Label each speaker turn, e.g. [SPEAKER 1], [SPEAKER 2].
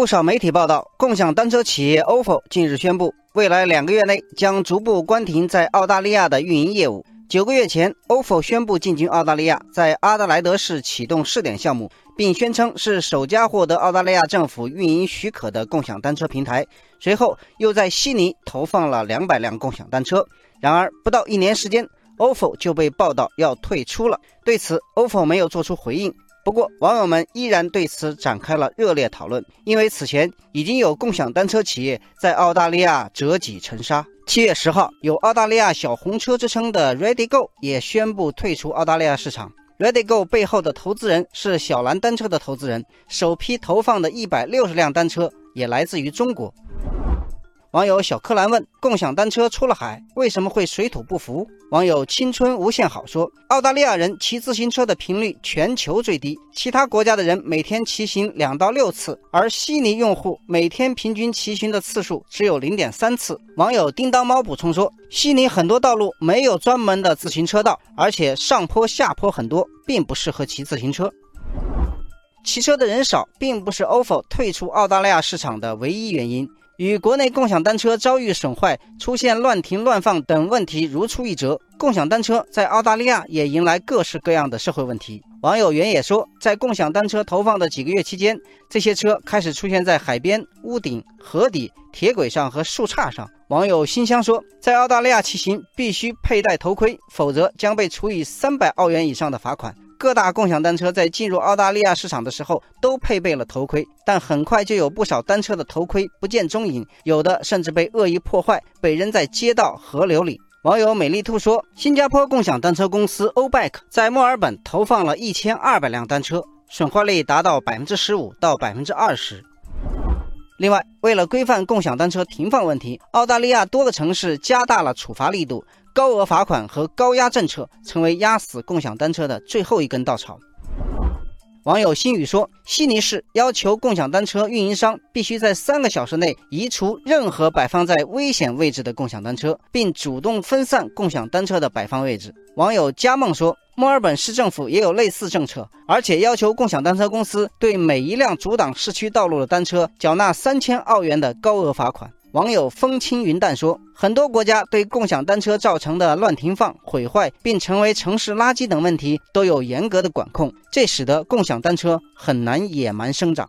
[SPEAKER 1] 不少媒体报道，共享单车企业 ofo 近日宣布，未来两个月内将逐步关停在澳大利亚的运营业务。九个月前，ofo 宣布进军澳大利亚，在阿德莱德市启动试点项目，并宣称是首家获得澳大利亚政府运营许可的共享单车平台。随后，又在悉尼投放了两百辆共享单车。然而，不到一年时间，ofo 就被报道要退出了。对此，ofo 没有做出回应。不过，网友们依然对此展开了热烈讨论，因为此前已经有共享单车企业在澳大利亚折戟沉沙。七月十号，有澳大利亚小红车之称的 ReadyGo 也宣布退出澳大利亚市场。ReadyGo 背后的投资人是小蓝单车的投资人，首批投放的一百六十辆单车也来自于中国。网友小柯蓝问：共享单车出了海，为什么会水土不服？网友青春无限好说：澳大利亚人骑自行车的频率全球最低，其他国家的人每天骑行两到六次，而悉尼用户每天平均骑行的次数只有零点三次。网友叮当猫补充说：悉尼很多道路没有专门的自行车道，而且上坡下坡很多，并不适合骑自行车。骑车的人少，并不是 ofo 退出澳大利亚市场的唯一原因。与国内共享单车遭遇损坏、出现乱停乱放等问题如出一辙，共享单车在澳大利亚也迎来各式各样的社会问题。网友原野说，在共享单车投放的几个月期间，这些车开始出现在海边、屋顶、河底、铁轨上和树杈上。网友新香说，在澳大利亚骑行必须佩戴头盔，否则将被处以三百澳元以上的罚款。各大共享单车在进入澳大利亚市场的时候都配备了头盔，但很快就有不少单车的头盔不见踪影，有的甚至被恶意破坏，被扔在街道、河流里。网友美丽兔说：“新加坡共享单车公司 Obike 在墨尔本投放了一千二百辆单车，损坏率达到百分之十五到百分之二十。”另外，为了规范共享单车停放问题，澳大利亚多个城市加大了处罚力度。高额罚款和高压政策成为压死共享单车的最后一根稻草。网友心语说：“悉尼市要求共享单车运营商必须在三个小时内移除任何摆放在危险位置的共享单车，并主动分散共享单车的摆放位置。”网友佳梦说：“墨尔本市政府也有类似政策，而且要求共享单车公司对每一辆阻挡市区道路的单车缴纳三千澳元的高额罚款。”网友风轻云淡说：“很多国家对共享单车造成的乱停放、毁坏，并成为城市垃圾等问题都有严格的管控，这使得共享单车很难野蛮生长。”